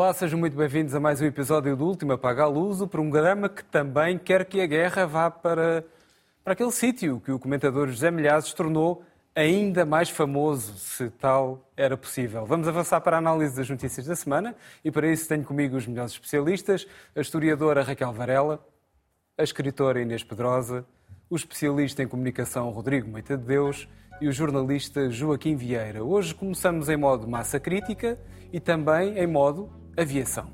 Olá, sejam muito bem-vindos a mais um episódio do Último Apaga a Luz, o programa que também quer que a guerra vá para, para aquele sítio que o comentador José Milhazes tornou ainda mais famoso, se tal era possível. Vamos avançar para a análise das notícias da semana e para isso tenho comigo os melhores especialistas, a historiadora Raquel Varela, a escritora Inês Pedrosa, o especialista em comunicação Rodrigo Moita de Deus e o jornalista Joaquim Vieira. Hoje começamos em modo massa crítica e também em modo aviação.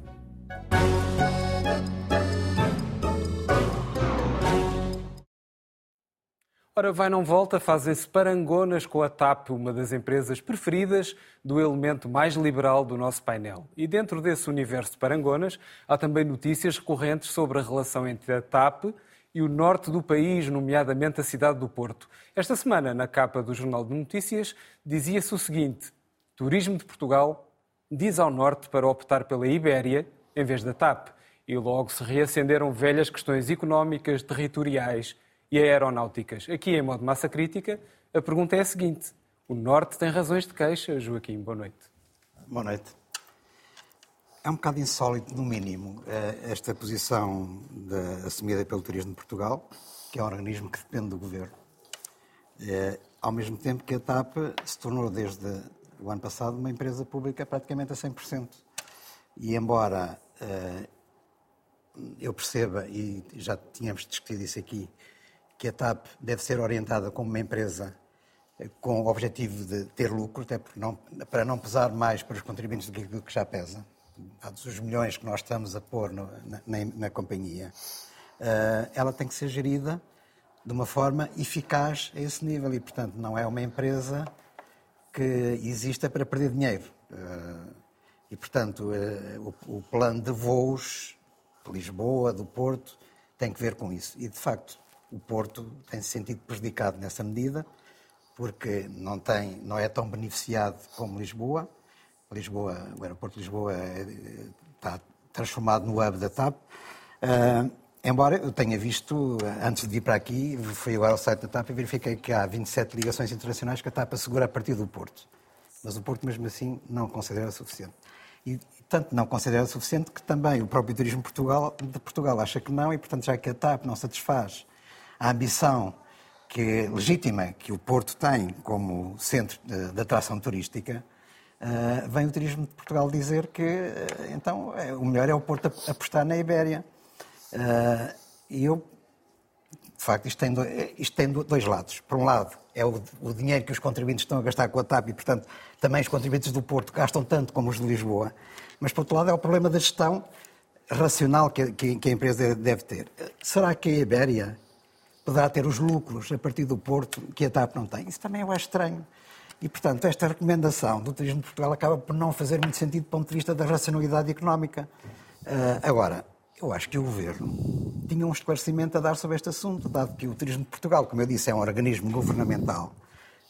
Ora, vai não volta, fazem-se parangonas com a TAP, uma das empresas preferidas do elemento mais liberal do nosso painel. E dentro desse universo de parangonas, há também notícias recorrentes sobre a relação entre a TAP e o norte do país, nomeadamente a cidade do Porto. Esta semana, na capa do Jornal de Notícias, dizia-se o seguinte: Turismo de Portugal diz ao norte para optar pela Ibéria em vez da TAP. E logo se reacenderam velhas questões económicas, territoriais e aeronáuticas. Aqui, em modo massa crítica, a pergunta é a seguinte: o Norte tem razões de queixa? Joaquim, boa noite. Boa noite. É um bocado insólito, no mínimo, eh, esta posição de, assumida pelo Turismo de Portugal, que é um organismo que depende do governo, é, ao mesmo tempo que a TAP se tornou, desde o ano passado, uma empresa pública praticamente a 100%. E embora é, eu perceba, e já tínhamos discutido isso aqui, que a TAP deve ser orientada como uma empresa eh, com o objetivo de ter lucro, até não, para não pesar mais para os contribuintes do que já pesa, dados os milhões que nós estamos a pôr no, na, na, companhia, uh, ela tem que ser gerida de uma forma eficaz a esse nível e, portanto, não é uma empresa que exista para perder dinheiro. Uh, e, portanto, uh, o, plano de voos de Lisboa, do Porto, tem que ver com isso. E, de facto, o Porto tem se sentido prejudicado nessa medida, porque não, tem, não é tão beneficiado como Lisboa. Lisboa, o aeroporto de Lisboa é, está transformado no hub da TAP. Embora eu tenha visto, antes de vir para aqui, fui agora ao site da TAP e verifiquei que há 27 ligações internacionais que a TAP assegura a partir do Porto. Mas o Porto, mesmo assim, não considera suficiente. E tanto não considera suficiente que também o próprio Turismo Portugal, de Portugal acha que não, e portanto, já que a TAP não satisfaz a ambição que é legítima que o Porto tem como centro de, de atração turística, uh, vem o Turismo de Portugal dizer que uh, então é, o melhor é o Porto apostar na Ibéria. Uh, e eu, de facto, isto tem, isto tem dois lados. Por um lado, é o, o, dinheiro que os contribuintes estão a gastar com a TAP e, portanto, também os contribuintes do Porto gastam tanto como os de Lisboa. Mas, por outro lado, é o problema da gestão racional que, que, que a empresa deve ter. Será que a Ibéria poderá ter os lucros a partir do Porto que a TAP não tem. Isso também eu acho estranho. E, portanto, esta recomendação do Turismo de Portugal acaba por não fazer muito sentido do ponto de vista da racionalidade económica. Uh, agora, eu acho que o Governo tinha um esclarecimento a dar sobre este assunto, dado que o Turismo de Portugal, como eu disse, é um organismo governamental.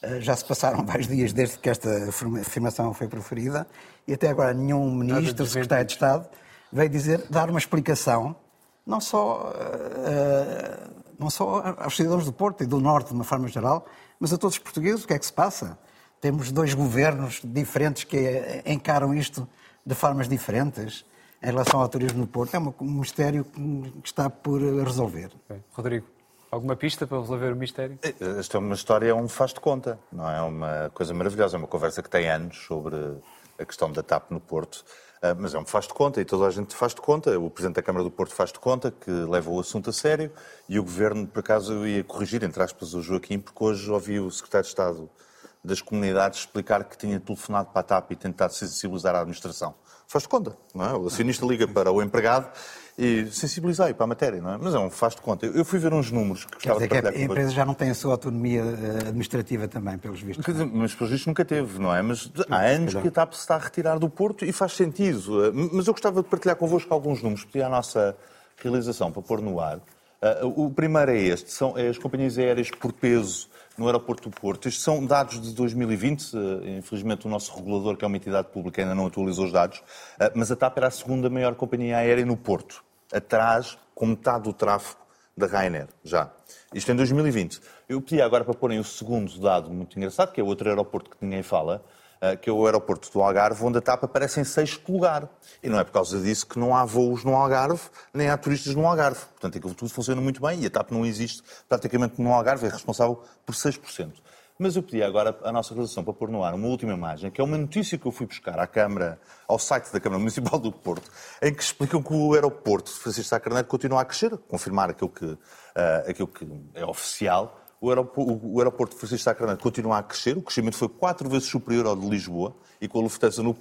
Uh, já se passaram vários dias desde que esta afirmação foi proferida e até agora nenhum ministro, secretário de Estado, veio dizer, dar uma explicação, não só uh, não só aos cidadãos do Porto e do Norte, de uma forma geral, mas a todos os portugueses. O que é que se passa? Temos dois governos diferentes que encaram isto de formas diferentes em relação ao turismo no Porto. É um mistério que está por resolver. Rodrigo, alguma pista para resolver o mistério? Esta é uma história, é um faz de conta, não é? é uma coisa maravilhosa, é uma conversa que tem anos sobre a questão da TAP no Porto. Mas é um faz de conta e toda a gente faz de conta. O Presidente da Câmara do Porto faz de conta que leva o assunto a sério e o Governo, por acaso, ia corrigir, entre aspas, o Joaquim, porque hoje ouvi o Secretário de Estado das Comunidades explicar que tinha telefonado para a TAP e tentado sensibilizar a administração. Faz de conta, não é? O acionista liga para o empregado e sensibilizar para a matéria, não é? Mas é um faz de conta. Eu fui ver uns números que gostava de partilhar que a empresa já não tem a sua autonomia eh, administrativa também, pelos vistos. Mas pelos vistos nunca teve, não é? Mas há anos que a TAP se está a retirar do Porto e faz sentido. Eh, mas eu gostava de partilhar convosco alguns números, pedir à nossa realização para pôr no ar. Eh, o primeiro é este, são as companhias aéreas por peso no aeroporto do Porto. Estes são dados de 2020, infelizmente o nosso regulador, que é uma entidade pública, ainda não atualizou os dados, mas a TAP era a segunda maior companhia aérea no Porto atrás com metade do tráfego da Ryanair, já. Isto em 2020. Eu pedi agora para porem o segundo dado muito engraçado, que é outro aeroporto que ninguém fala, que é o aeroporto do Algarve, onde a TAP aparece em sexto lugar. E não é por causa disso que não há voos no Algarve, nem há turistas no Algarve. Portanto, aquilo tudo funciona muito bem e a TAP não existe praticamente no Algarve, é responsável por 6%. Mas eu pedi agora à nossa realização para pôr no ar uma última imagem, que é uma notícia que eu fui buscar à Câmara, ao site da Câmara Municipal do Porto, em que explicam que o aeroporto de Francisco Sá Carneiro continua a crescer, confirmar aquilo que, uh, aquilo que é oficial. O aeroporto, o aeroporto Francisco Carneiro continua a crescer, o crescimento foi quatro vezes superior ao de Lisboa, e com a Lufthansa no,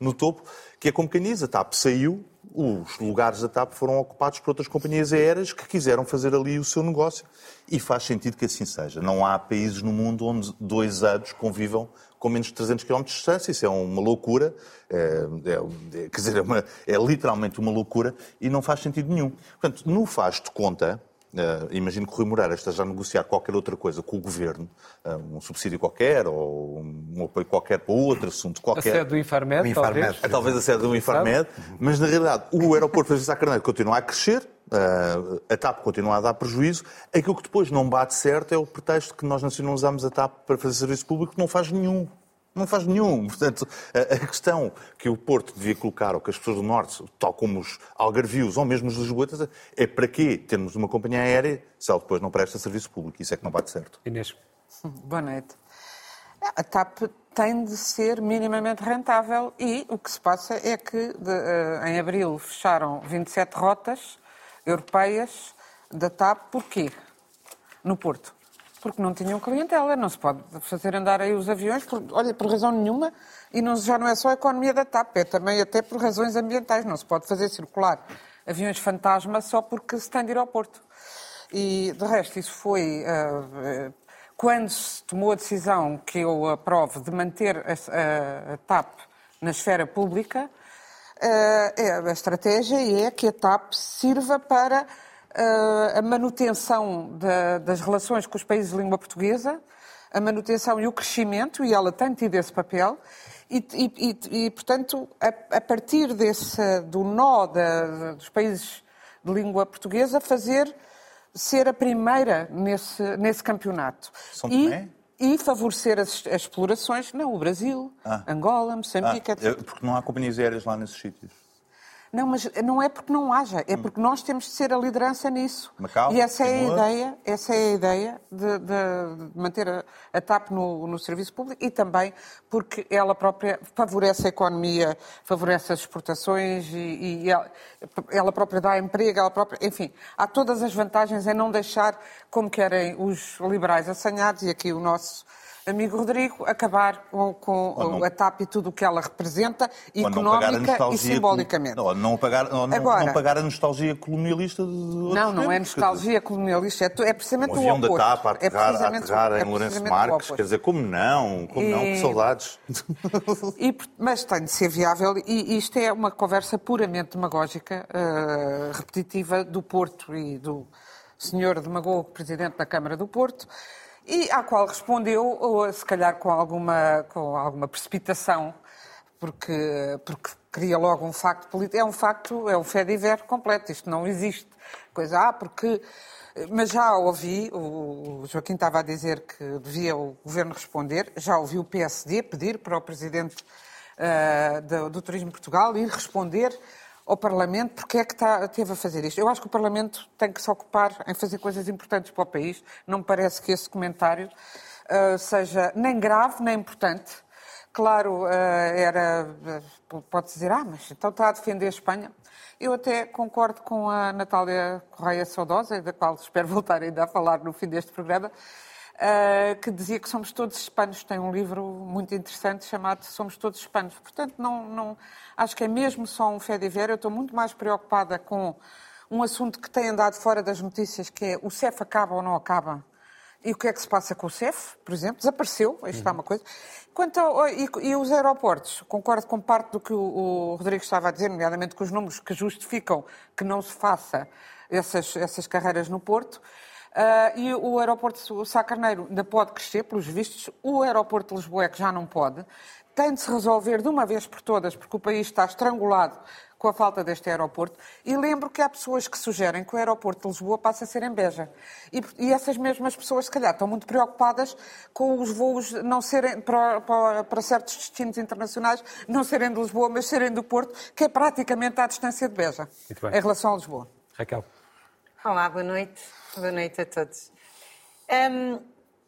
no topo, que é como quem diz, a TAP saiu, os lugares da TAP foram ocupados por outras companhias aéreas que quiseram fazer ali o seu negócio. E faz sentido que assim seja. Não há países no mundo onde dois anos convivam com menos de 300 km de distância. Isso é uma loucura. É, é, quer dizer, é, uma, é literalmente uma loucura e não faz sentido nenhum. Portanto, no faz de conta, Uh, imagino que o Rui Moreira esteja a negociar qualquer outra coisa com o Governo, uh, um subsídio qualquer ou um apoio qualquer para outro assunto qualquer. A sede do Infarmed, Infarmed talvez. É, talvez a sede do Infarmed, mas na realidade o aeroporto de Sá Carneiro continua a crescer, uh, a TAP continua a dar prejuízo. Aquilo que depois não bate certo é o pretexto que nós nacionalizamos a TAP para fazer serviço público, que não faz nenhum. Não faz nenhum. Portanto, a, questão que o Porto devia colocar, ou que as pessoas do Norte, tal como os algarvios ou mesmo os lisboetas, é para quê termos uma companhia aérea se ela depois não presta serviço público? Isso é que não bate certo. Inês. Boa noite. A TAP tem de ser minimamente rentável e o que se passa é que de, eh, em abril fecharam 27 rotas europeias da TAP. Porquê? No Porto porque não tinham clientela. Não se pode fazer andar aí os aviões, por, olha, por razão nenhuma, e não, já não é só a economia da TAP, é também até por razões ambientais. Não se pode fazer circular aviões fantasma só porque se tem de ir ao Porto. E, de resto, isso foi uh, quando se tomou a decisão que eu aprovo de manter a, a, a TAP na esfera pública, uh, a estratégia é que a TAP sirva para a manutenção da, das relações com os países de língua portuguesa, a manutenção e o crescimento, e ela tem tido esse papel, e, e, e portanto, a, a, partir desse, do nó da, dos países de língua portuguesa, fazer ser a primeira nesse, nesse campeonato. São e, e favorecer as, as, explorações, não, o Brasil, ah. Angola, Moçambique, ah, etc. Porque não há companhias aéreas lá nesses sítios. Não, mas não é porque não haja, é hum. porque nós temos de ser a liderança nisso. Macau, e essa é a ideia, essa é a ideia de, de, de manter a, a TAP no, no, serviço público e também porque ela própria favorece a economia, favorece as exportações e, e ela, ela, própria dá emprego, ela própria, enfim, há todas as vantagens em não deixar como querem os liberais assanhados e aqui o nosso amigo Rodrigo, acabar com, com a TAP e tudo o que ela representa, económica e simbolicamente. Não, não, pagar, não, Agora, não pagar a nostalgia colonialista de Não, não é nostalgia colonialista, é, é precisamente o, o oposto. da TAP a é aterrar, é aterrar em é Lourenço Marques, quer dizer, como não? Como e... não? Que saudades. E, mas tem de ser viável e isto é uma conversa puramente demagógica, uh, repetitiva do Porto e do senhor demagogo presidente da Câmara do Porto, e à qual respondeu, se calhar com alguma, com alguma precipitação, porque, porque cria logo um facto político. É um facto, é um fé diver completo, isto não existe. Coisa, ah, porque. Mas já ouvi, o Joaquim estava a dizer que devia o governo responder, já ouvi o PSD pedir para o presidente uh, do, do Turismo Portugal ir responder ao Parlamento porque é que está, teve a fazer isto. Eu acho que o Parlamento tem que se ocupar em fazer coisas importantes para o país. Não me parece que esse comentário uh, seja nem grave nem importante. Claro, uh, era. Uh, pode dizer, ah, mas então está a defender a Espanha. Eu até concordo com a Natália Correia Saudosa, da qual espero voltar ainda a falar no fim deste programa, uh, que dizia que somos todos hispanos. Tem um livro muito interessante chamado Somos Todos Hispanos. Portanto, não, não, acho que é mesmo só um fé de ver. Eu estou muito mais preocupada com um assunto que tem andado fora das notícias, que é o CEF acaba ou não acaba. E o que é que se passa com o CEF, por exemplo? Desapareceu, isto uhum. é uma coisa. Quanto ao, e, e, os aeroportos, concordo com parte do que o, o, Rodrigo estava a dizer, nomeadamente com os números que justificam que não se faça essas, essas carreiras no Porto. Uh, e o aeroporto Sá Carneiro ainda pode crescer, pelos vistos. O aeroporto de Lisboa é que já não pode. Tem de se resolver de uma vez por todas, porque o país está estrangulado com a falta deste aeroporto. E lembro que há pessoas que sugerem que o aeroporto de Lisboa passe a ser em Beja. E, e essas mesmas pessoas, se calhar, estão muito preocupadas com os voos não serem para, para, para certos destinos internacionais não serem de Lisboa, mas serem do Porto, que é praticamente à distância de Beja, em relação a Lisboa. Raquel. Olá, boa noite. Boa noite a todos. Um,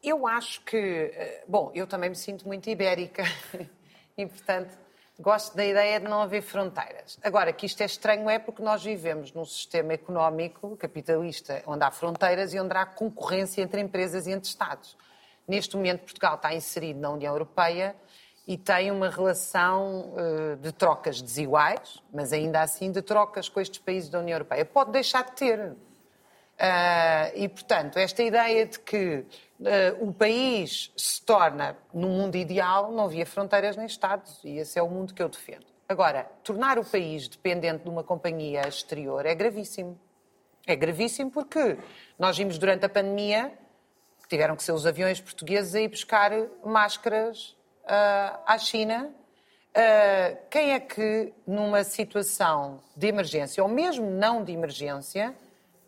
eu acho que, eh, bom, eu também me sinto muito ibérica e, portanto, gosto da ideia de não haver fronteiras. Agora, que isto é estranho é porque nós vivemos num sistema económico capitalista onde há fronteiras e onde há concorrência entre empresas e entre Estados. Neste momento, Portugal está inserido na União Europeia e tem uma relação uh, de trocas desiguais, mas ainda assim de trocas com estes países da União Europeia. Pode deixar de ter. Uh, e, portanto, esta ideia de que uh, o país se torna, no mundo ideal, não havia fronteiras nem Estados, e esse é o mundo que eu defendo. Agora, tornar o país dependente de uma companhia exterior é gravíssimo. É gravíssimo porque nós vimos durante a pandemia que tiveram que ser os aviões portugueses a ir buscar máscaras uh, à China. Uh, quem é que, numa situação de emergência, ou mesmo não de emergência,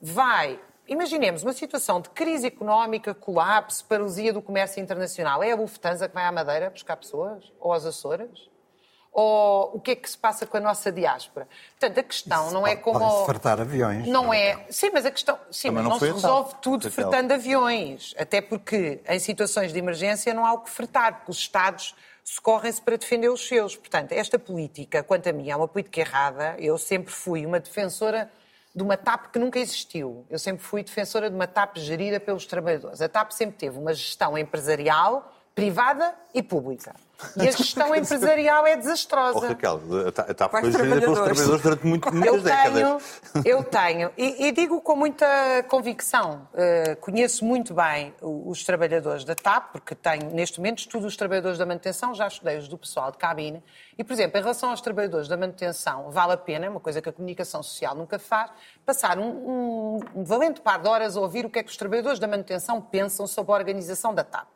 vai Imaginemos uma situação de crise económica, colapso, paralisia do comércio internacional. É a Lufthansa que vai à Madeira buscar pessoas? Ou às Açores? Ou o que é que se passa com a nossa diáspora? Portanto, a questão Isso não é como. Pode fretar aviões. Não é. Sim, mas a questão. Sim, mas não, não se resolve tudo fretando aviões. Até porque em situações de emergência não há o que fretar, porque os Estados socorrem-se para defender os seus. Portanto, esta política, quanto a mim, é uma política errada. Eu sempre fui uma defensora de uma TAP que nunca existiu. Eu sempre fui defensora de uma TAP gerida pelos trabalhadores. A TAP sempre teve uma gestão empresarial privada e pública. E a gestão empresarial é desastrosa. Oh, Raquel, a TAP foi gerida pelos trabalhadores durante muito, muitas eu tenho, décadas. Eu tenho, e, e, digo com muita convicção, uh, conheço muito bem os trabalhadores da TAP, porque tenho, neste momento, estudo os trabalhadores da manutenção, já estudei os do pessoal de cabine, e, por exemplo, em relação aos trabalhadores da manutenção, vale a pena, é uma coisa que a comunicação social nunca faz, passar um, um, um valente par de horas a ouvir o que é que os trabalhadores da manutenção pensam sobre a organização da TAP.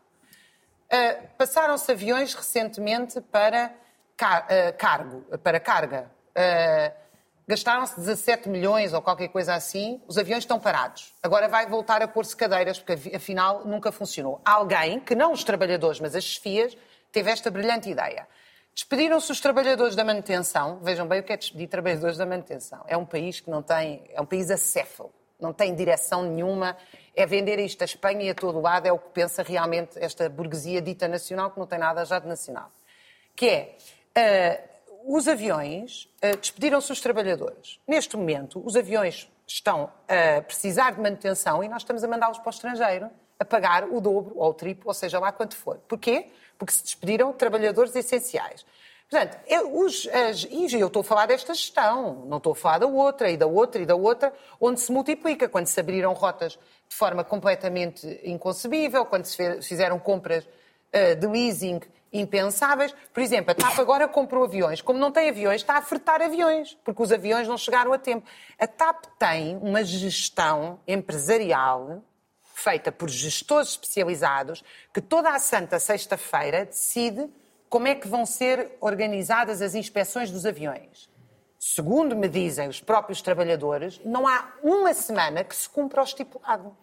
Uh, Passaram-se aviões recentemente para car uh, cargo, para carga. Uh, Gastaram-se 17 milhões ou qualquer coisa assim, os aviões estão parados. Agora vai voltar a pôr-se cadeiras, porque afinal nunca funcionou. Alguém, que não os trabalhadores, mas as chefias, teve esta brilhante ideia. Despediram-se os trabalhadores da manutenção. Vejam bem o que é despedir trabalhadores da manutenção. É um país que não tem. É um país acéfalo, não tem direção nenhuma é vender isto a Espanha e a todo lado, é o que pensa realmente esta burguesia dita nacional, que não tem nada já de nacional. Que é, uh, os aviões uh, despediram-se os trabalhadores. Neste momento, os aviões estão a precisar de manutenção e nós estamos a mandá-los para o estrangeiro a pagar o dobro ou o triplo, ou seja lá quanto for. Porquê? Porque se despediram trabalhadores essenciais. Portanto, eu, os, as, e eu estou a falar desta gestão, não estou a falar da outra, e da outra, e da outra, onde se multiplica, quando se abriram rotas de forma completamente inconcebível, quando se fizeram compras uh, de leasing impensáveis. Por exemplo, a TAP agora comprou aviões. Como não tem aviões, está a fretar aviões, porque os aviões não chegaram a tempo. A TAP tem uma gestão empresarial feita por gestores especializados que toda a santa sexta-feira decide como é que vão ser organizadas as inspeções dos aviões. Segundo me dizem os próprios trabalhadores, não há uma semana que se cumpra o estipulado.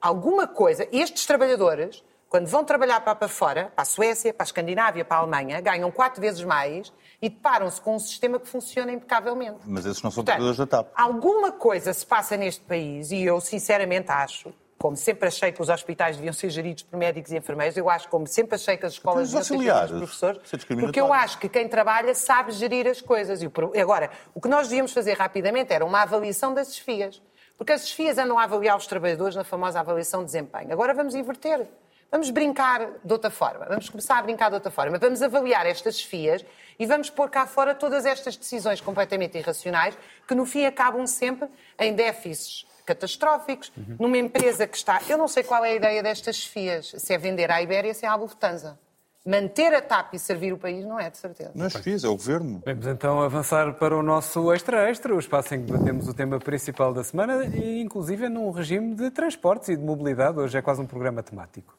Alguma coisa. Estes trabalhadores, quando vão trabalhar para, fora, para a Suécia, para a Escandinávia, para a Alemanha, ganham quatro vezes mais e deparam-se com um sistema que funciona impecavelmente. Mas esses não são Portanto, trabalhadores da TAP. Alguma coisa se passa neste país e eu, sinceramente, acho como sempre achei que os hospitais deviam ser geridos por médicos e enfermeiros, eu acho, como sempre achei que as escolas deviam ser geridas por professores, porque eu acho que quem trabalha sabe gerir as coisas. E agora, o que nós devíamos fazer rapidamente era uma avaliação das desfias. Porque as desfias andam a avaliar os trabalhadores na famosa avaliação de desempenho. Agora vamos inverter. Vamos brincar de outra forma. Vamos começar a brincar de outra forma. Vamos avaliar estas desfias e vamos pôr cá fora todas estas decisões completamente irracionais que, no fim, acabam sempre em déficits catastróficos, uhum. numa empresa que está. Eu não sei qual é a ideia destas FIAs, se é vender à Ibéria, se é à Lufthansa. Manter a TAP e servir o país não é, de certeza. Não é FIAs, é o governo. Vamos então avançar para o nosso extra-extra, o espaço em que debatemos o tema principal da semana, e inclusive num regime de transportes e de mobilidade. Hoje é quase um programa temático.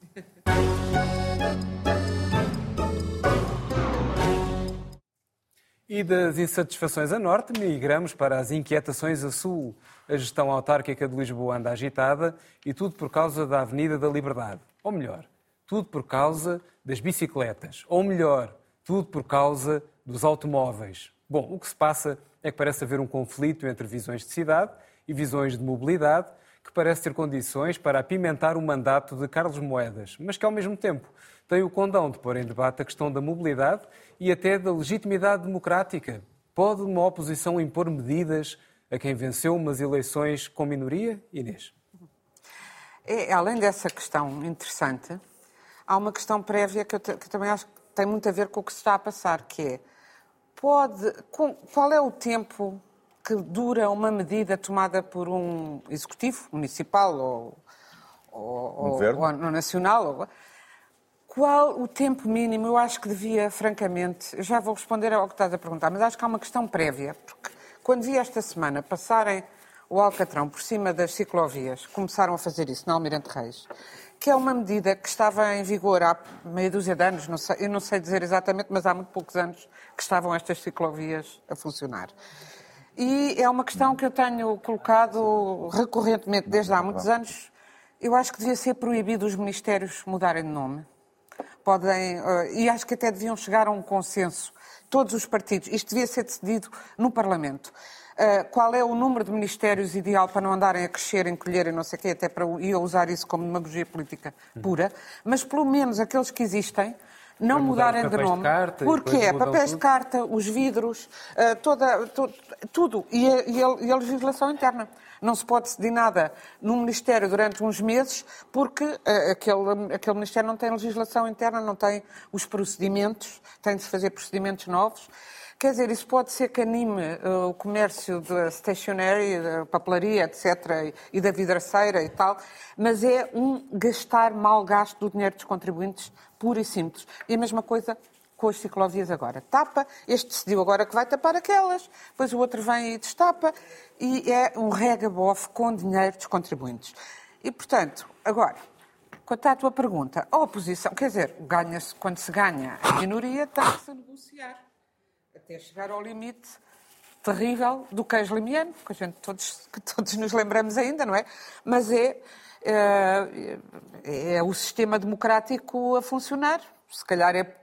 E das insatisfações a norte, migramos para as inquietações a sul. A gestão autárquica de Lisboa anda agitada e tudo por causa da Avenida da Liberdade. Ou melhor, tudo por causa das bicicletas. Ou melhor, tudo por causa dos automóveis. Bom, o que se passa é que parece haver um conflito entre visões de cidade e visões de mobilidade que parece ter condições para apimentar o mandato de Carlos Moedas, mas que ao mesmo tempo tem o condão de pôr em debate a questão da mobilidade e até da legitimidade democrática. Pode uma oposição impor medidas a quem venceu umas eleições com minoria? Inês. É, além dessa questão interessante, há uma questão prévia que eu, que eu também acho que tem muito a ver com o que se está a passar, que é pode, qual é o tempo que dura uma medida tomada por um executivo municipal ou, ou, ou, ou nacional? Qual o tempo mínimo? Eu acho que devia, francamente, já vou responder ao que estás a perguntar, mas acho que há uma questão prévia, porque quando vi esta semana passarem o Alcatrão por cima das ciclovias, começaram a fazer isso na Almirante Reis, que é uma medida que estava em vigor há meia dúzia de anos, não sei, eu não sei dizer exatamente, mas há muito poucos anos que estavam estas ciclovias a funcionar. E é uma questão que eu tenho colocado recorrentemente desde há muitos anos. Eu acho que devia ser proibido os ministérios mudarem de nome podem, eh, e acho que até deviam chegar a um consenso, todos os partidos, isto devia ser decidido no Parlamento. Uh, qual é o número de ministérios ideal para não andarem a crescer, encolher e não sei o quê, até para eu usar isso como demagogia política pura, mas pelo menos aqueles que existem, não mudarem de nome. De carta, porque é papéis tudo. de carta, os vidros, uh, toda, to, tudo. E a, e, a, e a legislação interna. Não se pode decidir nada no Ministério durante uns meses, porque uh, aquele, aquele Ministério não tem legislação interna, não tem os procedimentos, tem de se fazer procedimentos novos. Quer dizer, isso pode ser que anime uh, o comércio da stationery, da papelaria, etc., e da vidraceira e tal, mas é um gastar mal gasto do dinheiro dos contribuintes, puro e simples. E a mesma coisa com as ciclovias agora. Tapa, este decidiu agora que vai tapar aquelas, depois o outro vem e destapa, e é um regabof com dinheiro dos contribuintes. E, portanto, agora, quanto à tua pergunta, a oposição, quer dizer, ganha-se, quando se ganha a minoria, tem-se a negociar, até chegar ao limite terrível do queijo limiano, que a gente todos, que todos nos lembramos ainda, não é? Mas é, é, é o sistema democrático a funcionar. Se calhar é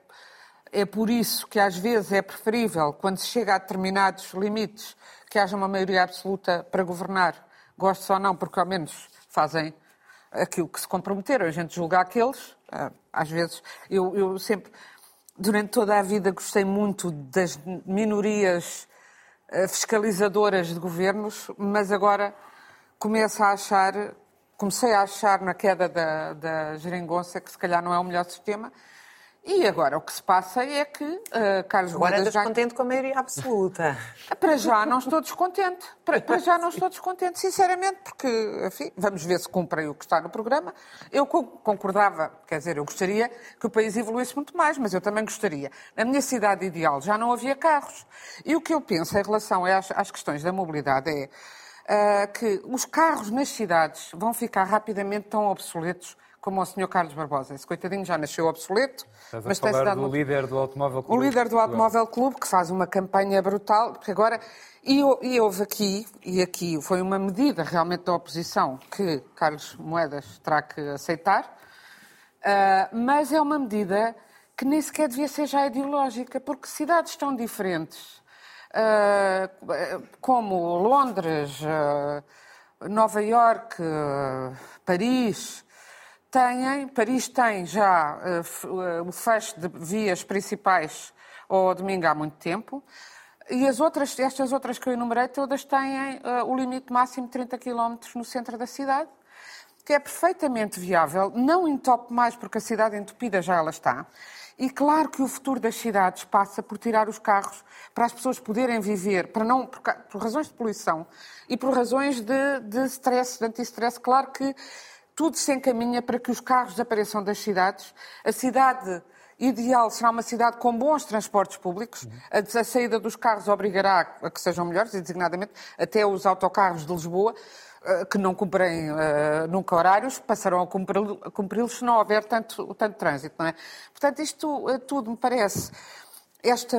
é por isso que às vezes é preferível, quando se chega a determinados limites, que haja uma maioria absoluta para governar, gosto ou não, porque ao menos fazem aquilo que se comprometeram. A gente julga aqueles, ah, às vezes, eu, eu sempre, durante toda a vida, gostei muito das minorias ah, fiscalizadoras de governos, mas agora começo a achar, comecei a achar na queda da, da geringonça que se calhar não é o melhor sistema e agora o que se passa é que uh, Carlos Agora andas já... contente com a maioria absoluta. Para já não estou descontente. Para, para já não estou descontente, sinceramente, porque, enfim, vamos ver se cumprem o que está no programa. Eu concordava, quer dizer, eu gostaria que o país evoluísse muito mais, mas eu também gostaria. Na minha cidade ideal já não havia carros. E o que eu penso em relação às, às questões da mobilidade é uh, que os carros nas cidades vão ficar rapidamente tão obsoletos como o Sr. Carlos Barbosa. Esse coitadinho já nasceu obsoleto. Estás mas a falar tem do muito... líder do Automóvel Clube. O líder do Automóvel Clube, que faz uma campanha brutal, porque agora... E, e houve aqui, e aqui foi uma medida realmente da oposição que Carlos Moedas terá que aceitar, uh, mas é uma medida que nem sequer devia ser já ideológica, porque cidades tão diferentes, uh, como Londres, uh, Nova Iorque, Paris, têm, Paris tem já uh, o fecho de vias principais ao domingo há muito tempo. E as outras, estas outras que eu enumerei, todas têm uh, o limite máximo de 30 km no centro da cidade, que é perfeitamente viável, não entope mais porque a cidade entupida já ela está. E claro que o futuro das cidades passa por tirar os carros para as pessoas poderem viver, para não, por, por razões de poluição e por razões de, de stress, de anti-stress. Claro que tudo se encaminha para que os carros desapareçam das cidades. A cidade ideal será uma cidade com bons transportes públicos. A, saída dos carros obrigará a que sejam melhores, e designadamente até os autocarros de Lisboa, eh, que não cumprem uh, nunca horários, passarão a cumpri-los se não houver tanto, tanto trânsito. É? Portanto, isto uh, tudo me parece. Esta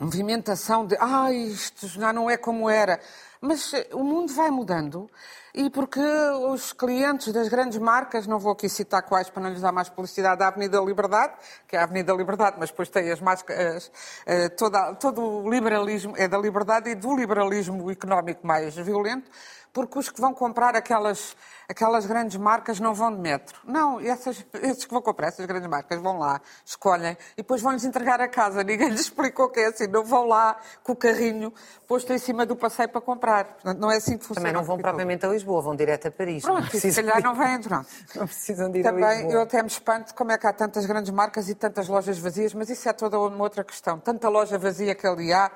movimentação de ah, isto já não é como era. Mas eh, o mundo vai mudando e porque os clientes das grandes marcas, não vou aqui citar quais para não lhes dar mais publicidade, da Avenida Liberdade, que é a Avenida Liberdade, mas depois tem as máscaras, eh, toda, todo o liberalismo é da liberdade e do liberalismo económico mais violento, porque os que vão comprar aquelas, aquelas grandes marcas não vão de metro. Não, essas, esses que vão comprar essas grandes marcas vão lá, escolhem e depois vão-lhes entregar a casa. Ninguém lhes explicou que é assim. Não vão lá com o carrinho posto em cima do passeio para comprar. Portanto, não é assim que funciona. Também não vão propriamente a Lisboa, vão direto a Paris. Pronto, não se calhar não vêm, pronto. Não precisam de ir Também a Lisboa. eu até me espanto como é que há tantas grandes marcas e tantas lojas vazias, mas isso é toda uma outra questão. Tanta loja vazia que ali há,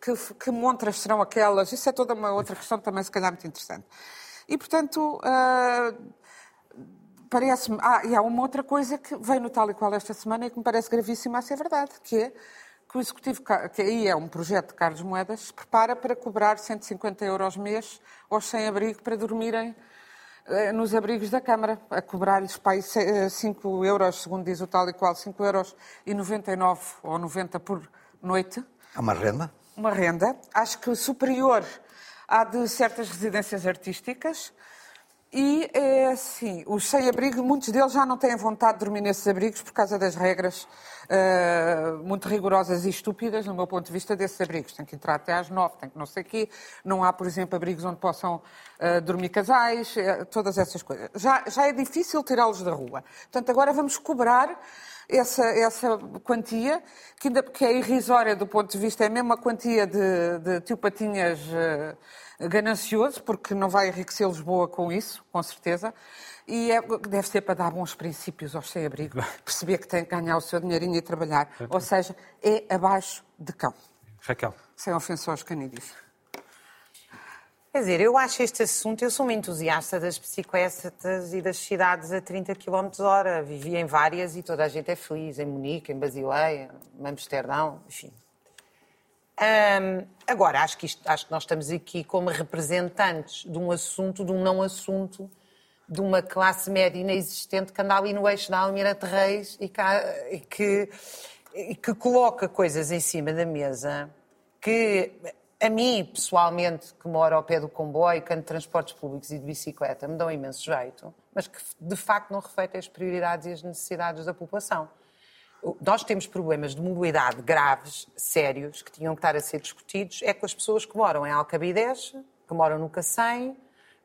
que, que montras serão aquelas, isso é toda uma outra questão também, se calhar, muito interessante. E, portanto, ah, parece-me. Ah, e há uma outra coisa que veio no tal e qual esta semana e que me parece gravíssima a ser verdade, que é que o Executivo, que aí é um projeto de Carlos Moedas, se prepara para cobrar 150 euros mês aos sem-abrigo para dormirem eh, nos abrigos da Câmara, a cobrar-lhes para aí 5 euros, segundo diz o tal e qual, 5 euros e 99 ou 90 por noite. É uma renda? Uma renda, acho que superior à de certas residências artísticas. E é assim, os sem-abrigo, muitos deles já não têm vontade de dormir nesses abrigos por causa das regras uh, muito rigorosas e estúpidas, no meu ponto de vista, desses abrigos. Tem que entrar até às nove, tem que não sei o quê. Não há, por exemplo, abrigos onde possam uh, dormir casais, uh, todas essas coisas. Já, já é difícil tirá-los da rua. Portanto, agora vamos cobrar essa, essa quantia, que, ainda, que é irrisória do ponto de vista, é mesmo uma quantia de, de tio Patinhas uh, ganancioso, porque não vai enriquecer Lisboa com isso, com certeza. E é, deve ser para dar bons princípios aos sem-abrigo, perceber que tem que ganhar o seu dinheirinho e trabalhar. Ou seja, é abaixo de cão. Raquel. Sem ofensa aos canídeos. Quer dizer, eu acho este assunto, eu sou uma entusiasta das bicicletas e das cidades a 30 km hora. Vivi em várias e toda a gente é feliz, em Munique, em Basileia, em Amsterdão, enfim. Agora, acho que, isto, acho que nós estamos aqui como representantes de um assunto, de um não assunto, de uma classe média inexistente que anda ali no eixo da Almirante Reis e que, que, e que coloca coisas em cima da mesa que a mim, pessoalmente, que moro ao pé do comboio, que ando de transportes públicos e de bicicleta, me dão imenso jeito, mas que de facto não refletem as prioridades e as necessidades da população. Nós temos problemas de mobilidade graves, sérios, que tinham que estar a ser discutidos, é com as pessoas que moram em Alcabidez, que moram no Cacém,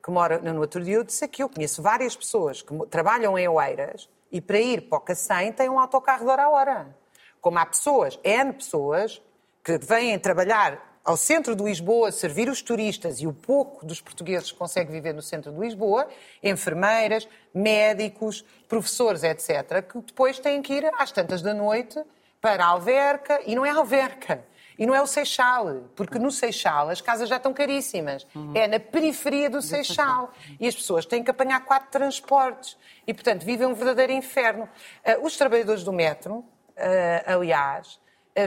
que moram no outro aqui, eu conheço várias pessoas que trabalham em Oeiras e para ir para o Cacém têm um autocarro de hora a hora. Como há pessoas, N pessoas, que vêm trabalhar ao centro de Lisboa, servir os turistas e o pouco dos portugueses que consegue viver no centro de Lisboa, enfermeiras, médicos, professores, etc., que depois têm que ir às tantas da noite para a Alverca, e não é a Alverca, e não é o Seixal, porque no Seixal as casas já estão caríssimas. Uhum. É na periferia do Seixal. E as pessoas têm que apanhar quatro transportes. E, portanto, vivem um verdadeiro inferno. Uh, os trabalhadores do metro, uh, aliás,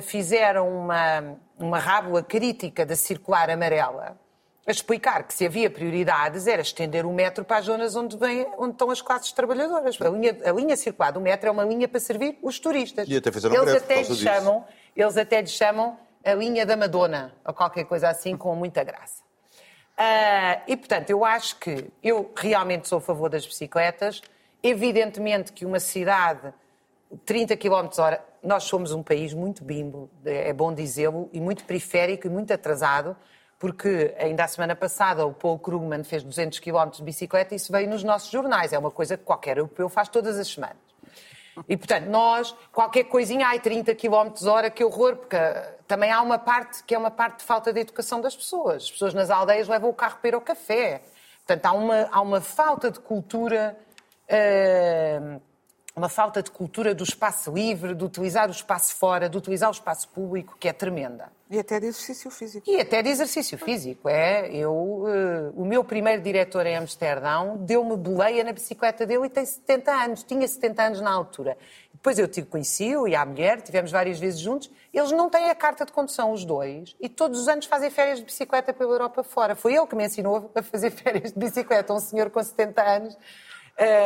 fizeram uma, uma rábula crítica da circular amarela, a explicar que se havia prioridades era estender o metro para as zonas onde, vem, onde estão as classes trabalhadoras. A linha, a linha circular do metro é uma linha para servir os turistas. E até fizeram eles breve até lhe chamam, Eles até lhe chamam a linha da Madonna, ou qualquer coisa assim, com muita graça. Uh, e, portanto, eu acho que eu realmente sou a favor das bicicletas. Evidentemente que uma cidade 30 km hora, nós somos um país muito bimbo, é bom dizê-lo, e muito periférico e muito atrasado, porque ainda a semana passada o Paul Krugman fez 200 km de bicicleta e isso veio nos nossos jornais. É uma coisa que qualquer europeu faz todas as semanas. E, portanto, nós, qualquer coisinha, ai, 30 km hora, que horror, porque também há uma parte que é uma parte de falta de educação das pessoas. As pessoas nas aldeias levam o carro para ir ao café. Portanto, há uma, há uma falta de cultura uh, uma falta de cultura do espaço livre, de utilizar o espaço fora, de utilizar o espaço público, que é tremenda. E até de exercício físico. E até de exercício físico, é. Eu, uh, o meu primeiro diretor em Amsterdão deu-me boleia na bicicleta dele e tem 70 anos, tinha 70 anos na altura. Depois eu conheci-o e a mulher, tivemos várias vezes juntos. Eles não têm a carta de condução, os dois, e todos os anos fazem férias de bicicleta pela Europa fora. Foi ele que me ensinou a fazer férias de bicicleta, um senhor com 70 anos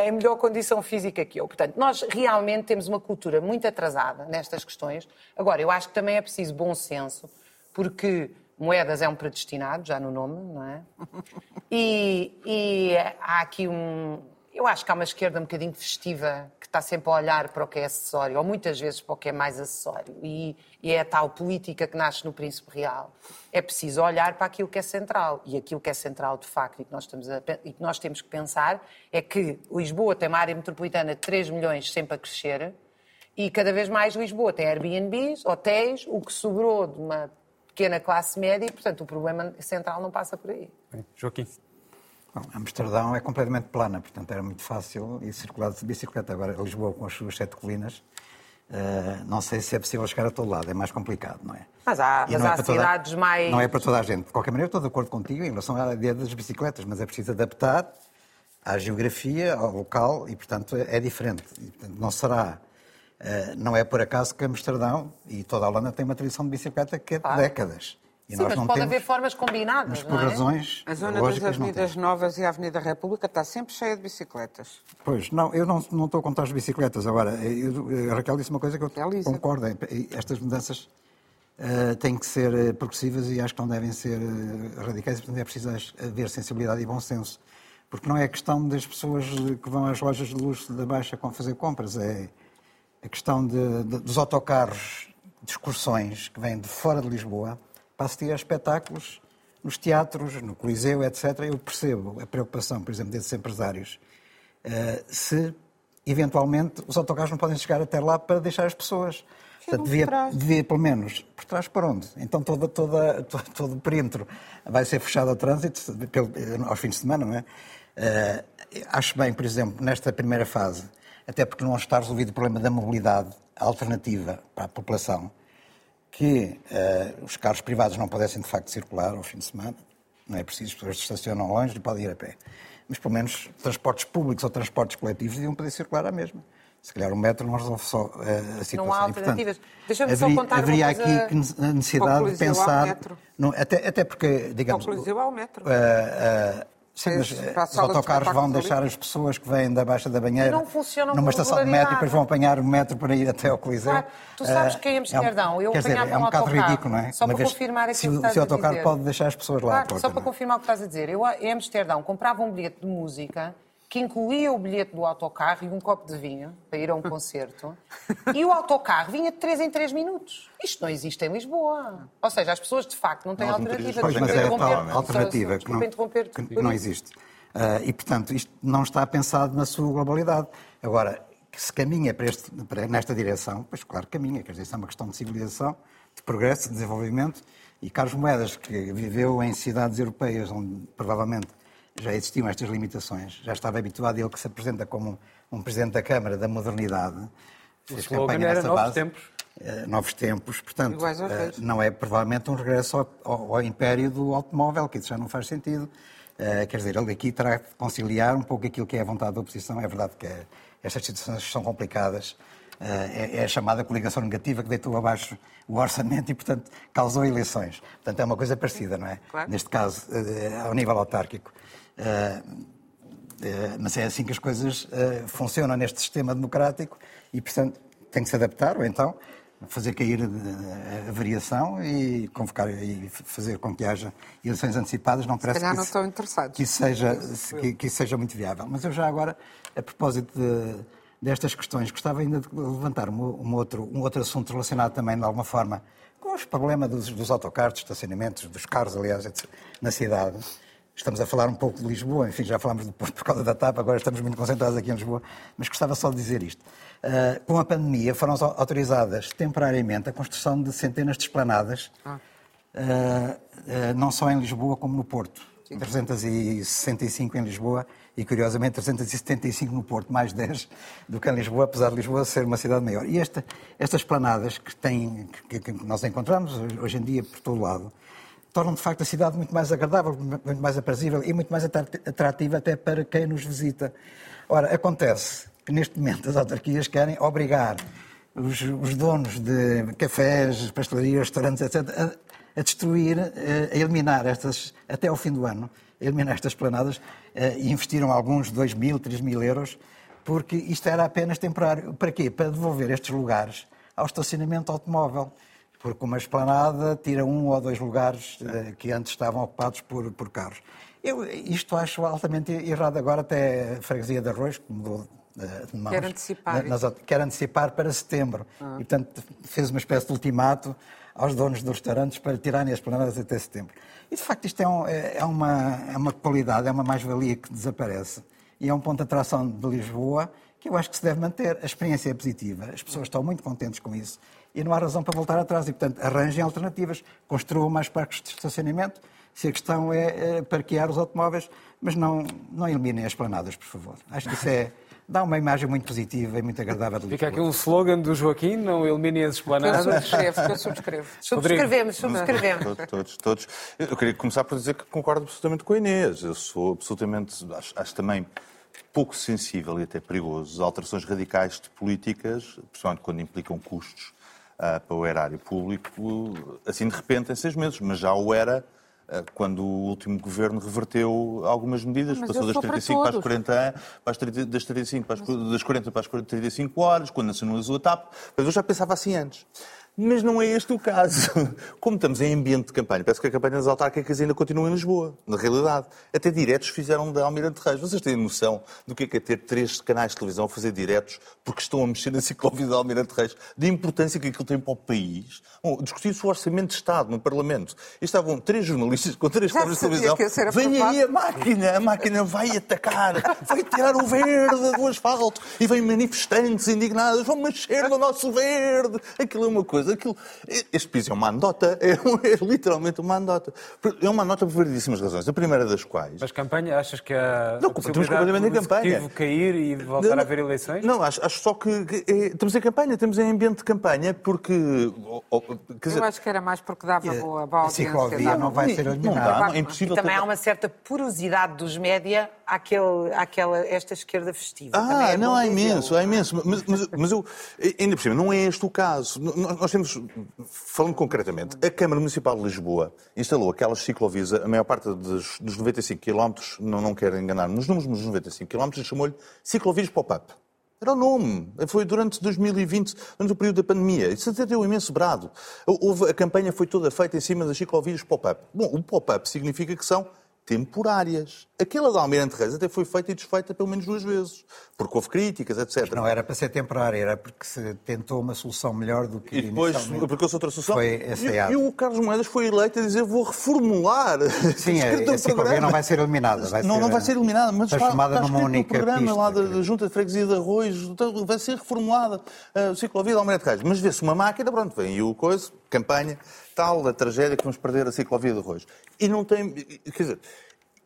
em melhor condição física que eu. Portanto, nós realmente temos uma cultura muito atrasada nestas questões. Agora, eu acho que também é preciso bom senso, porque moedas é um predestinado, já no nome, não é? E, e há aqui um. Eu acho que há uma esquerda um bocadinho festiva que está sempre a olhar para o que é acessório, ou muitas vezes para o que é mais acessório. E, e é a tal política que nasce no Príncipe Real. É preciso olhar para aquilo que é central. E aquilo que é central, de facto, e que nós, estamos a, e que nós temos que pensar é que Lisboa tem uma área metropolitana de 3 milhões sempre a crescer. E cada vez mais Lisboa tem Airbnbs, hotéis, o que sobrou de uma pequena classe média e, portanto, o problema central não passa por aí. Joaquim. Bom, Amsterdão é completamente plana, portanto era muito fácil ir circular de bicicleta. Agora, Lisboa com as suas sete colinas, uh, não sei se é possível chegar a todo lado, é mais complicado, não é? Mas há, E mas não é há toda- cidades mais. Não é para toda a gente. De qualquer maneira, eu estou de acordo contigo em relação à ideia das bicicletas, mas é preciso adaptar à geografia, ao local, e, portanto, é diferente. E, portanto, não será... eh, não é por acaso que Amsterdão e toda a Holanda tem uma tradição de bicicleta que é de Claro. décadas. E Sim, nós mas não pode temos, haver formas combinadas, mas por não é? razões A zona das Avenidas. Novas e a Avenida República está sempre cheia de bicicletas. Pois, não, eu não, não estou contra as bicicletas. Agora, eu- a Raquel disse uma coisa que eu concordo. é, Estas mudanças eh, têm que ser eh, progressivas e acho que não devem ser eh, radicais. Portanto, é preciso haver sensibilidade e bom senso. Porque não é a questão das pessoas que vão às lojas de luxo da Baixa com fazer compras. É a questão de- de- dos autocarros de excursões que vêm de fora de Lisboa para assistir a espetáculos nos teatros, no Coliseu, etc. Eu percebo a preocupação, por exemplo, desses empresários. eh, se, eventualmente, os autocarros não podem chegar até lá para deixar as pessoas. Portanto, por devia, devia, pelo menos, por trás para onde? Então toda, toda, todo, todo o perímetro vai ser fechado ao trânsito pelo- aos fins de semana, não é? Eh, acho bem, por exemplo, nesta primeira fase, até porque não está resolvido o problema da mobilidade alternativa para a população, que eh, os carros privados não pudessem de facto circular ao fim de semana, não é preciso, as pessoas estacionam longe e podem ir a pé. Mas pelo menos transportes públicos ou transportes coletivos deviam poder circular à mesma. Se calhar o metro não resolve só eh, a situação. Não há alternativas. Deixa-me só haveria- contar uma Haveria coisa- aqui a necessidade de pensar... metro. no- até, até porque, digamos... Coliseu ao metro. eh, Sim, mas as- eh, a os autocarros vão deixar ali. as pessoas que vêm da Baixa da Banheira não funcionam numa estação de metro e depois vão apanhar o metro para ir até ao Coliseu. Claro, tu sabes Eh, que em é Amsterdão eu quer dizer, é um um bocado ridículo, não é? só Uma para confirmar aquilo se, que estás se o a autocarro dizer. pode deixar as pessoas lá Claro, porta. só para é? confirmar o que estás a dizer. Eu, em Amsterdão, comprava um bilhete de música que incluía o bilhete do autocarro e um copo de vinho para ir a um concerto. e o autocarro vinha de 3 em 3 minutos. Isto não existe em Lisboa. Ou seja, as pessoas de facto não têm Nós alternativa. Pois, mas é a tal interromper, alternativa que não, que- não existe. Ah, e, portanto, isto não está pensado na sua globalidade. Agora, que se caminha para este- para- nesta direção, pois claro que caminha, quer dizer, isso é uma questão de civilização, de progresso, de desenvolvimento. E Carlos Moedas, que viveu em cidades europeias onde provavelmente já existiam estas limitações, já estava habituado, ele que se apresenta como um presidente da Câmara da modernidade, fez slogan campanha era nessa Novos base. Tempos. Eh, novos tempos, portanto, reis. não é provavelmente um regresso ao, ao- ao império do automóvel, que isso já não faz sentido. Eh, quer dizer, ele aqui terá que conciliar um pouco aquilo que é a vontade da oposição. É verdade que eh, estas situações são complicadas. É, é a chamada coligação negativa que deitou abaixo o orçamento e, portanto, causou eleições. Portanto, é uma coisa parecida, não é? Claro. Neste caso, ao nível autárquico. Eh, eh, mas é assim que as coisas eh, funcionam neste sistema democrático e, portanto, tem que se adaptar, ou então fazer cair a variação e convocar e fazer com que haja eleições antecipadas. Não parece que não isso-. Que isso, seja, que, que isso seja muito viável. Mas eu já agora, a propósito de- destas questões, gostava ainda de levantar um, um outro, um outro assunto relacionado também, de alguma forma, com os problemas dos, dos autocarros, dos estacionamentos, dos carros, aliás, etc., na cidade. Estamos a falar um pouco de Lisboa, enfim, já falámos de Porto por causa da TAP, agora estamos muito concentrados aqui em Lisboa, mas gostava só de dizer isto. Ah, com a pandemia foram autorizadas temporariamente a construção de centenas de esplanadas, ah, ah, não só em Lisboa como no Porto. 365 em Lisboa e, curiosamente, 375 no Porto, mais 10 do que em Lisboa, apesar de Lisboa ser uma cidade maior. E esta, estas planadas que, têm, que, que nós encontramos hoje em dia por todo lado, tornam de facto a cidade muito mais agradável, muito mais aprazível e muito mais atrativa até para quem nos visita. Ora, acontece que neste momento as autarquias querem obrigar os, os donos de cafés, pastelarias, restaurantes, etc., a, a destruir, a eliminar estas, até ao fim do ano, eliminar estas planadas eh, e investiram alguns 2 mil, 3 mil euros, porque isto era apenas temporário. Para quê? Para devolver estes lugares ao estacionamento automóvel. Porque uma esplanada tira um ou dois lugares eh, que antes estavam ocupados por, por carros. Eu isto acho altamente errado. Agora até a freguesia de Arroz, que mudou eh, de mãos, Quer antecipar nas- quer antecipar para setembro. E, portanto, fez uma espécie de ultimato aos donos dos restaurantes para tirarem as planadas até setembro. E, de facto, isto é, um- é- é uma, é uma qualidade, é uma mais-valia que desaparece. E é um ponto de atração de Lisboa que eu acho que se deve manter. A experiência é positiva, as pessoas estão muito contentes com isso e não há razão para voltar atrás. E, portanto, arranjem alternativas, construam mais parques de estacionamento. Se a questão é, é parquear os automóveis, mas não, não eliminem as planadas, por favor. Acho que isso é, dá uma imagem muito positiva e muito agradável de Fica Lisboa. aqui um slogan do Joaquim, não eliminem as Que eu esplanadas. subscrevo, eu subscrevo. Subscrevemos, subscrevemos. Todos, todos, todos. Eu queria começar por dizer que concordo absolutamente com a Inês. Eu sou absolutamente, acho, acho também pouco sensível e até perigoso a alterações radicais de políticas, principalmente quando implicam custos para o erário público, assim de repente em seis meses. Mas já o era ah, quando o último governo reverteu algumas medidas, Mas passou das sou para 35 para as todos. 40 anos, para as 30, das, 35 para as, das 40 para as 35 horas, quando nacionalizou a TAP. Mas eu já pensava assim antes. Mas não é este o caso. Como estamos em ambiente de campanha, parece que a campanha das autárquicas ainda continua em Lisboa, na realidade. Até diretos fizeram da Almirante Reis. Vocês têm noção do que é, que é ter três canais de televisão a fazer diretos porque estão a mexer na ciclovia da Almirante Reis? Da importância que aquilo tem para o país. Bom, discutir-se o orçamento de Estado no Parlamento. E estavam três jornalistas com três câmaras de televisão. Vem aí a máquina, a máquina vai atacar, vai tirar o verde do asfalto e vem manifestantes indignados, vão mexer no nosso verde. Aquilo é uma coisa, aquilo... Este piso é uma anedota, é, um- é literalmente uma anedota. É uma anedota por variedíssimas razões. A primeira das quais... Mas campanha, achas que há Não, a possibilidade completamente do em campanha. Cair e voltar Não, a haver eleições? Não, acho, acho só que, que é- estamos em campanha, estamos em ambiente de campanha porque... oh, quer dizer, Eu acho que era mais porque dava boa, boa a audiência. ciclovia não vai ser não eliminada. dá, não, é impossível... E também ter- há uma certa porosidade dos média àquele, àquela, esta esquerda festiva. Ah, é não, dizê-lo. imenso, há imenso. Mas, mas, mas eu, ainda por cima, não é este o caso. Nós temos, falando concretamente, a Câmara Municipal de Lisboa instalou aquelas ciclovias, a maior parte dos, dos 95 km, não, não quero enganar nos números, mas os 95 km, chamou-lhe ciclovias pop-up. Era o nome. Foi durante 2020, durante o período da pandemia. Isso até deu um imenso brado. Houve, a campanha foi toda feita em cima das ciclovias pop-up. Bom, o pop-up significa que são temporárias. Aquela da Almirante Reis até foi feita e desfeita pelo menos duas vezes, porque houve críticas, etc. Não era para ser temporária, era porque se tentou uma solução melhor do que E depois, porque outra solução. Foi e, ensaiado. e o Carlos Moedas foi eleito a dizer vou reformular. Sim, a, Escrito no a ciclovia não vai ser eliminada. Vai não, ser, não vai ser eliminada, mas está, transformada está numa escrito única no programa pista, lá da, da Junta de Freguesia de Arroz, então vai ser reformulada a ciclovia de Almirante Reis. Mas vê-se uma máquina, pronto, vem aí o coisa, campanha, tal, a tragédia que vamos perder a ciclovia de Arroz. E não tem, quer dizer,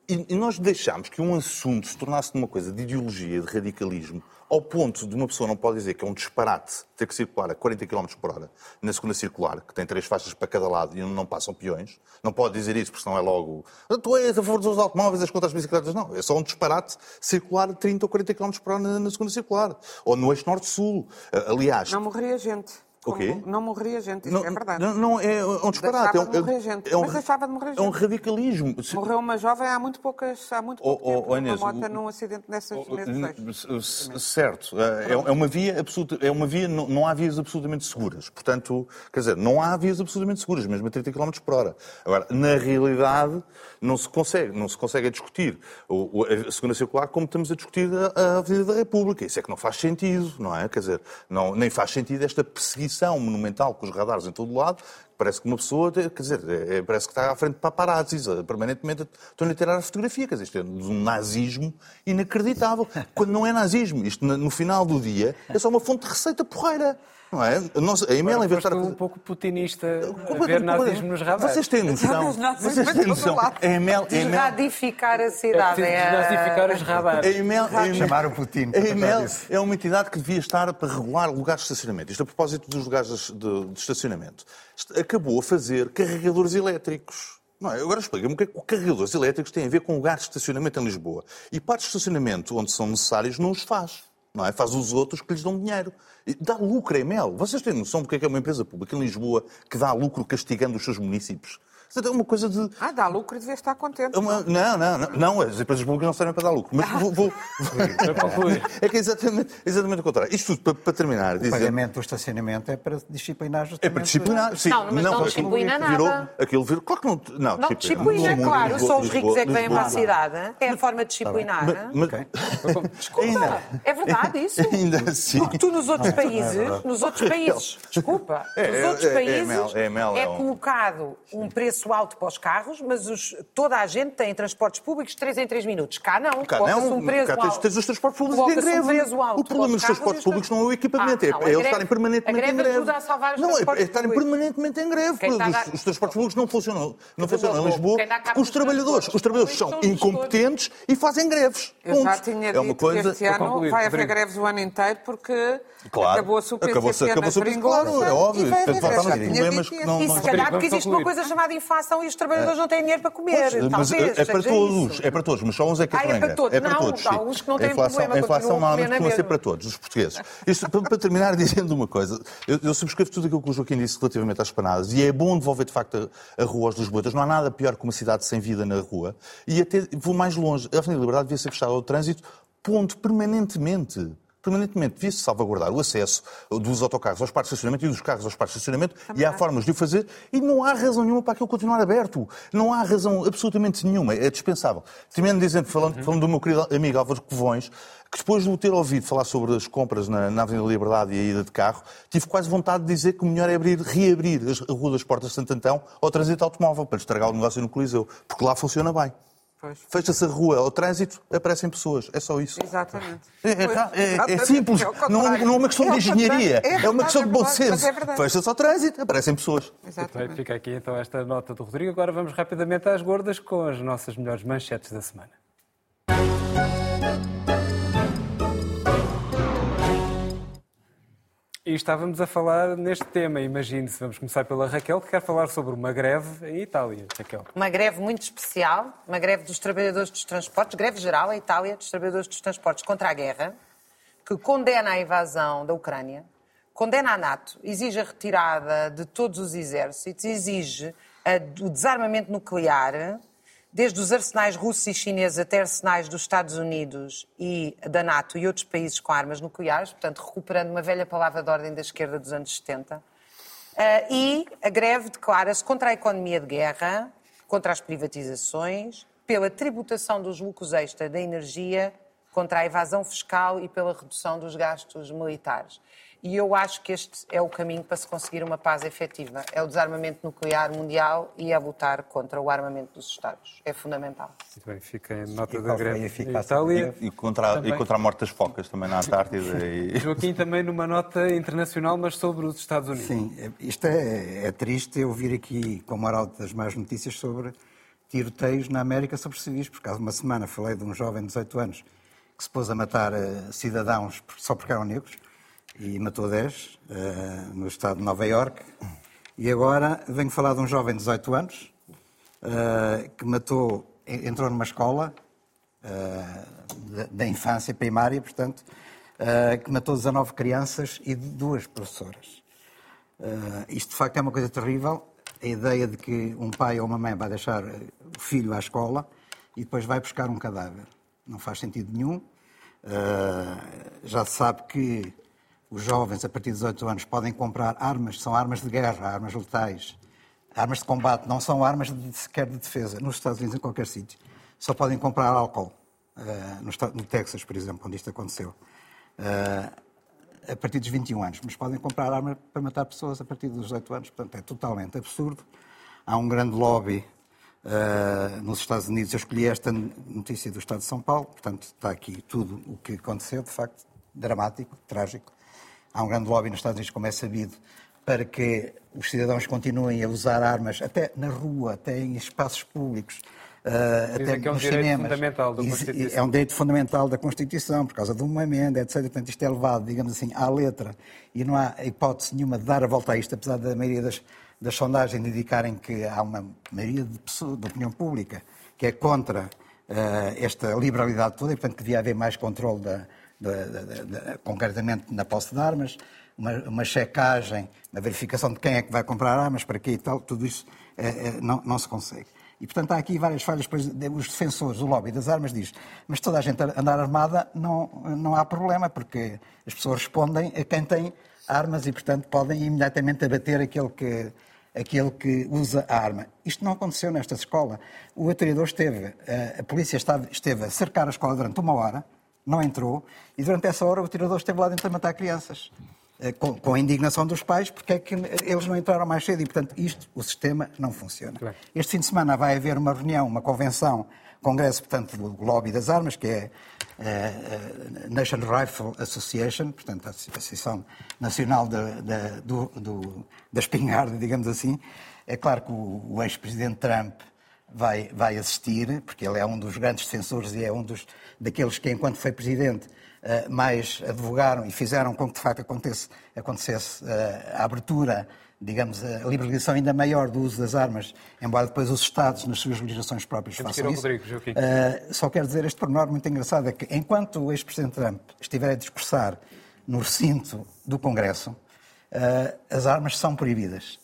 e, nós deixámos que um assunto se tornasse uma coisa de ideologia, de radicalismo, ao ponto de uma pessoa não pode dizer que é um disparate ter que circular a 40 km por hora na segunda circular, que tem três faixas para cada lado e não passam peões. Não pode dizer isso, porque senão é logo. Tu és a favor dos automóveis, és contra as bicicletas. Não, é só um disparate circular a 30 ou 40 km por hora na, na segunda circular. Ou no eixo norte-sul. Aliás. Não morria gente. O quê? Não morria gente, isso é verdade. Não, não, é um disparate. Deixava de é um, morrer gente. é um- Mas deixava de morrer É um gente. radicalismo. Morreu uma jovem há muito poucas, há muito pouco Oh, oh, tempo, oh, Inês, moto o- num acidente nessas, nesses eixos. C- Certo. É é uma via absoluta, é uma via, não, não há vias absolutamente seguras. Portanto, quer dizer, não há vias absolutamente seguras, mesmo a 30 km por hora. Agora, na realidade, não se consegue, não se consegue discutir o- o- a segunda circular como estamos a discutir a, a Avenida da República. Isso é que não faz sentido, não é? Quer dizer, não, nem faz sentido esta perseguição monumental com os radares em todo o lado. Parece que uma pessoa, quer dizer, é- é- parece que está à frente de paparazzis, eh, permanentemente estão a tirar a fotografia. Quer dizer, isto é um nazismo inacreditável. Quando não é nazismo, isto no final do dia é só uma fonte de receita porreira. Não é? A, nossa, a Emel, em vez de estar a Foste fazer- um pouco putinista a ver Completamente, nazismo nos radares. Vocês têm noção? Vocês têm noção? lado. A Emel, Desradificar a É cidade. é- desnazificar os a radares. Emel, a Emel- Chamar o Putin, A Emel é uma entidade que devia estar para regular lugares de estacionamento. Isto a propósito dos lugares de, de estacionamento. Acabou a fazer carregadores elétricos. Não é? Agora explica-me o que é que carregadores elétricos têm a ver com lugares de estacionamento em Lisboa. E partes de estacionamento onde são necessários não os faz. Não é? Faz os outros que lhes dão dinheiro. E dá lucro a Emel. Vocês têm noção do que é que é uma empresa pública em Lisboa que dá lucro castigando os seus municípios? Portanto, é uma coisa de. Ah, dá lucro e devia estar contente. é uma- Não, não, não, não, as empresas públicas não servem para dar lucro. Mas vou. vou-. É que é exatamente, exatamente o contrário. Isto tudo para, para terminar, O dizer. pagamento do estacionamento é para disciplinar É justamente... para disciplinar, sim. Não, mas não aquilo disciplina virou, nada. Aquilo virou. Claro que não. Não, Não, disciplina, Lisboa, claro. Lisboa, Só os ricos é que vêm para a cidade. É a forma de disciplinar. Mas, Ok. ainda, É verdade isso? ainda assim. Porque tu nos outros países, nos outros países, desculpa, É, nos é, outros é, é países mel, é mel, é colocado um preço alto para os carros, mas os- toda a gente tem transportes públicos de 3 em 3 minutos. Cá não, Cá não, um preço cá tens, alto. tens os transportes públicos em um greve. preço alto o problema dos os transportes públicos não é o equipamento, Ah, é- não, é, a eles estarem permanentemente greve em greve. ajuda a salvar os não, é, é estarem públicos. permanentemente em greve. Está Os, a- os transportes públicos não funcionam, não funcionam em Lisboa porque os dos trabalhadores, os trabalhadores são os incompetentes e fazem greves. Eu já tinha é dito uma coisa. que este ano vai haver greves o ano inteiro porque acabou-se o PCP Acabou-se- acabou-se claro, é óbvio. e problemas que não- E se calhar porque existe uma coisa chamada inflação e os trabalhadores não têm dinheiro para comer. Mas Talvez, é, é para todos, isso. é para todos, mas só uns é que Ah, é para greve. todos. É para Não, todos, há uns que não têm a inflação, problema, A inflação normalmente costuma ser para todos, os portugueses. Isto, para, para terminar, dizendo uma coisa, eu, eu subscrevo tudo aquilo que o Joaquim disse relativamente às panadas e é bom devolver de facto a, a rua aos lisboetas. Não há nada pior que uma cidade sem vida na rua. E até vou mais longe. A Avenida Liberdade devia ser fechada ao trânsito, ponto, permanentemente. Permanentemente devia-se salvaguardar o acesso dos autocarros aos parques de estacionamento e dos carros aos parques de estacionamento e há formas de o fazer e não há razão nenhuma para aquilo continuar aberto. Não há razão absolutamente nenhuma. É dispensável. Terminando dizendo, falando, falando do meu querido amigo Álvaro Covões, que depois de o ter ouvido falar sobre as compras na, na Avenida Liberdade e a ida de carro, tive quase vontade de dizer que o melhor é abrir, reabrir as- a Rua das Portas de Santo Antão ao trânsito automóvel, para estragar o negócio no Coliseu, porque lá funciona bem. Fecha-se a rua ao trânsito, aparecem pessoas. É só isso. Exatamente. É, é- é- é simples, É não, contrário. não é uma questão É de o engenharia, é, uma questão de bom senso. é. Fecha-se ao trânsito, aparecem pessoas. Exatamente. fica aqui então esta nota do Rodrigo. Agora vamos rapidamente às gordas com as nossas melhores manchetes da semana. E estávamos a falar neste tema, imagine-se, vamos começar pela Raquel, que quer falar sobre uma greve em Itália. Raquel. Uma greve muito especial, uma greve dos trabalhadores dos transportes, greve geral em Itália, dos trabalhadores dos transportes contra a guerra, que condena a invasão da Ucrânia, condena a NATO, exige a retirada de todos os exércitos, exige o desarmamento nuclear, desde os arsenais russos e chineses até arsenais dos Estados Unidos e da NATO e outros países com armas nucleares, portanto, recuperando uma velha palavra de ordem da esquerda dos anos 70. Ah, e a greve declara-se contra a economia de guerra, contra as privatizações, pela tributação dos lucros extra da energia, contra a evasão fiscal e pela redução dos gastos militares. E eu acho que este é o caminho para se conseguir uma paz efetiva. É o desarmamento nuclear mundial e é lutar contra o armamento dos Estados. É fundamental. Muito bem, fica em nota E da eficácia Itália. E contra, a- Também. e contra a morte das focas também na Antártida. E... Joaquim também numa nota internacional, mas sobre os Estados Unidos. Sim, isto é, é triste eu vir aqui com moral das más notícias sobre tiroteios na América sobre civis. Por causa de uma semana falei de um jovem de 18 anos que se pôs a matar eh, cidadãos só porque eram negros e matou 10 eh, no estado de Nova Iorque. E agora venho falar de um jovem de 18 anos eh, que matou, en- entrou numa escola eh, da, infância primária, portanto, que matou 19 crianças e duas professoras. Uh, isto de facto é uma coisa terrível. A ideia de que um pai ou uma mãe vai deixar uh, o filho à escola e depois vai buscar um cadáver. Não faz sentido nenhum. Uh, já se sabe que os jovens, a partir de 18 anos, podem comprar armas, são armas de guerra, armas letais, armas de combate, não são armas de, sequer de defesa, nos Estados Unidos, em qualquer sítio. Só podem comprar álcool, uh, no, no Texas, por exemplo, onde isto aconteceu. Uh, a partir dos 21 anos, mas podem comprar arma para matar pessoas a partir dos 18 anos, portanto é totalmente absurdo. Há um grande lobby eh, nos Estados Unidos. Eu escolhi esta notícia do Estado de São Paulo, portanto está aqui tudo o que aconteceu, de facto, dramático, trágico. Há um grande lobby nos Estados Unidos, como é sabido, para que os cidadãos continuem a usar armas até na rua, até em espaços públicos. Dizem até que é um direito cinemas. fundamental da Constituição. É um direito fundamental da Constituição, por causa de uma emenda, etc. Portanto, isto é levado, digamos assim, à letra. E não há hipótese nenhuma de dar a volta a isto, apesar da maioria das, das sondagens indicarem que há uma maioria de pessoas, de opinião pública, que é contra eh, esta liberalidade toda e, portanto, que devia haver mais controle da, de, de, concretamente na posse de armas, uma, uma, checagem, uma verificação de quem é que vai comprar armas, para quê e tal, tudo isso é, é, não, não se consegue. E, portanto, há aqui várias falhas. Os defensores, o lobby das armas diz mas toda a gente andar armada não, não há problema, porque as pessoas respondem a quem tem armas e, portanto, podem imediatamente abater aquele que, aquele que usa a arma. Isto não aconteceu nesta escola. O atirador esteve, a polícia esteve a cercar a escola durante uma hora, não entrou, e durante essa hora o atirador esteve lá dentro a matar crianças. Eh, com, com, a indignação dos pais, porque é que eles não entraram mais cedo. E, portanto, isto, o sistema não funciona. Este fim de semana vai haver uma reunião, uma convenção, congresso, portanto, do Lobby das Armas, que é a eh, eh, Nation Rifle Association, portanto, a Associação Nacional de, de, do, do, da Espingarda, digamos assim. É claro que o, o ex-presidente Trump vai, vai assistir, porque ele é um dos grandes defensores e é um dos, daqueles que, enquanto foi presidente, eh, mais advogaram e fizeram com que, de facto, acontecesse, acontecesse eh, a abertura, digamos, a liberalização ainda maior do uso das armas, embora depois os Estados, nas suas legislações próprias, façam isso. Rodrigo, uh, só quero dizer este pormenor muito engraçado, é que enquanto o ex-presidente Trump estiver a discursar no recinto do Congresso, as armas são proibidas.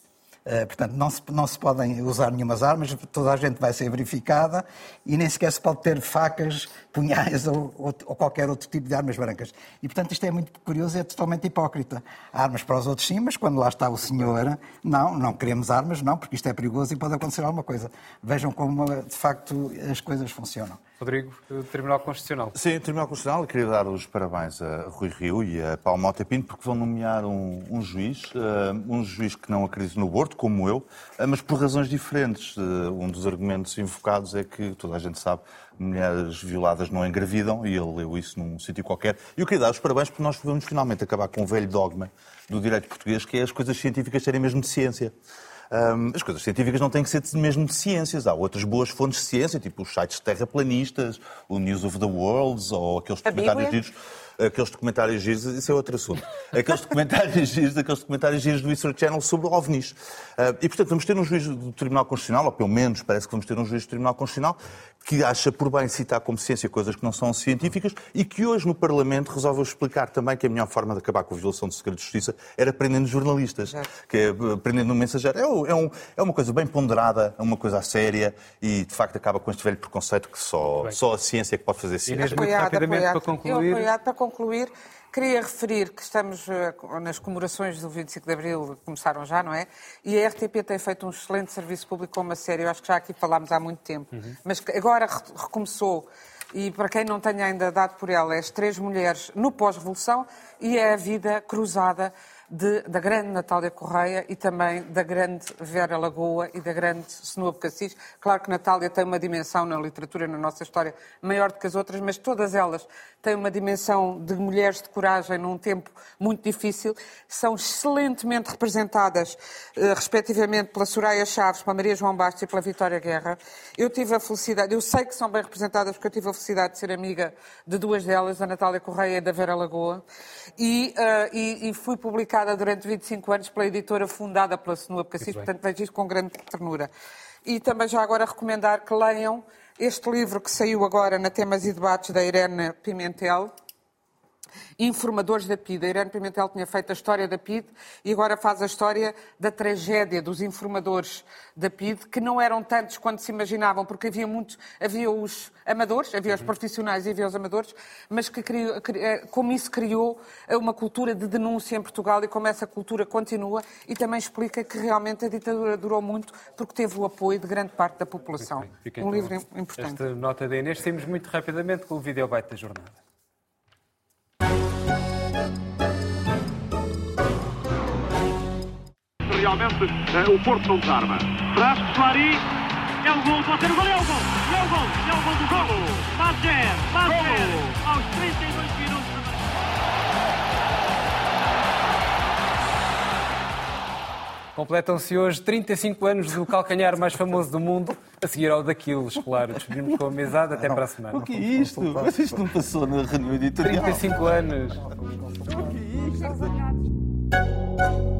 Uh, portanto, não se, não se podem usar nenhumas armas, toda a gente vai ser verificada e nem sequer se pode ter facas, punhais ou, ou, ou, qualquer outro tipo de armas brancas. E, portanto, isto é muito curioso e é totalmente hipócrita. Armas para os outros sim, mas quando lá está o senhor, não, não queremos armas, não, porque isto é perigoso e pode acontecer alguma coisa. Vejam como, de facto, as coisas funcionam. Rodrigo, Tribunal Constitucional. Sim, Tribunal Constitucional. Queria dar os parabéns a Rui Rio e a Paulo Mota Pinto porque vão nomear um, um juiz, uh, um juiz que não acredita no aborto, como eu, uh, mas por razões diferentes. Uh, um dos argumentos invocados é que, toda a gente sabe, mulheres violadas não engravidam e ele leu isso num sítio qualquer. E eu queria dar os parabéns porque nós vamos finalmente acabar com um velho dogma do direito português que é as coisas científicas serem mesmo de ciência. Um, as coisas científicas não têm que ser mesmo de ciências. Há outras boas fontes de ciência, tipo os sites terraplanistas, o News of the Worlds ou aqueles documentários giros aqueles documentários giros, isso é outro assunto. Aqueles documentários giros, aqueles documentários giros do History Channel sobre OVNIs. Uh, e, portanto, vamos ter um juiz do Tribunal Constitucional, ou pelo menos parece que vamos ter um juiz do Tribunal Constitucional, que acha por bem citar como ciência coisas que não são científicas e que hoje no Parlamento resolveu explicar também que a melhor forma de acabar com a violação do segredo de justiça era prendendo jornalistas, é. que é prendendo um mensageiro. É, um, é, uma coisa bem ponderada, é uma coisa séria e de facto acaba com este velho preconceito que só, só a ciência é que pode fazer ciência. Inês, muito rapidamente apoiado. para concluir. Eu, apoiado, para concluir, Queria referir que estamos eh, nas comemorações do 25 de Abril, começaram já, não é? E a RTP tem feito um excelente serviço público com uma série, eu acho que já aqui falámos há muito tempo, uhum. mas agora recomeçou e para quem não tenha ainda dado por ela, é as três mulheres no pós-revolução e é a vida cruzada de, da grande Natália Correia e também da grande Vera Lagoa e da grande Snoop Cassis. Claro que Natália tem uma dimensão na literatura, na nossa história, maior do que as outras, mas todas elas têm uma dimensão de mulheres de coragem num tempo muito difícil. São excelentemente representadas, eh, respectivamente, pela Soraya Chaves, pela Maria João Bastos e pela Vitória Guerra. Eu tive a felicidade, eu sei que são bem representadas porque eu tive a felicidade de ser amiga de duas delas, da Natália Correia e da Vera Lagoa, e, uh, e, e fui publicada publicada durante 25 anos pela editora fundada pela Senua Cassis, portanto vejo isto com grande ternura. E também já agora recomendar que leiam este livro que saiu agora na Temas e Debates da Irene Pimentel, informadores da PID. A Irene Pimentel tinha feito a história da PID e agora faz a história da tragédia dos informadores da PID, que não eram tantos quanto se imaginavam, porque havia muitos, havia os amadores, havia os uhum. profissionais e havia os amadores, mas que criou, eh, como isso criou uma cultura de denúncia em Portugal e como essa cultura continua e também explica que realmente a ditadura durou muito porque teve o apoio de grande parte da população. um então livro importante. Esta nota da Inês, saímos muito rapidamente com o videobite da jornada. Realmente eh, o Porto não desarma. Traz Solari, é o gol, pode ser o gol, é o gol, é o gol, é o gol do gol. Mazer, Mazer, aos 32 minutos. Completam-se hoje 35 anos do calcanhar mais famoso do mundo, a seguir ao daqueles, claro. Despedimos com a mesada até para a semana. O que é isto? Mas isto não passou na reunião editorial. 35 anos. O que é isto?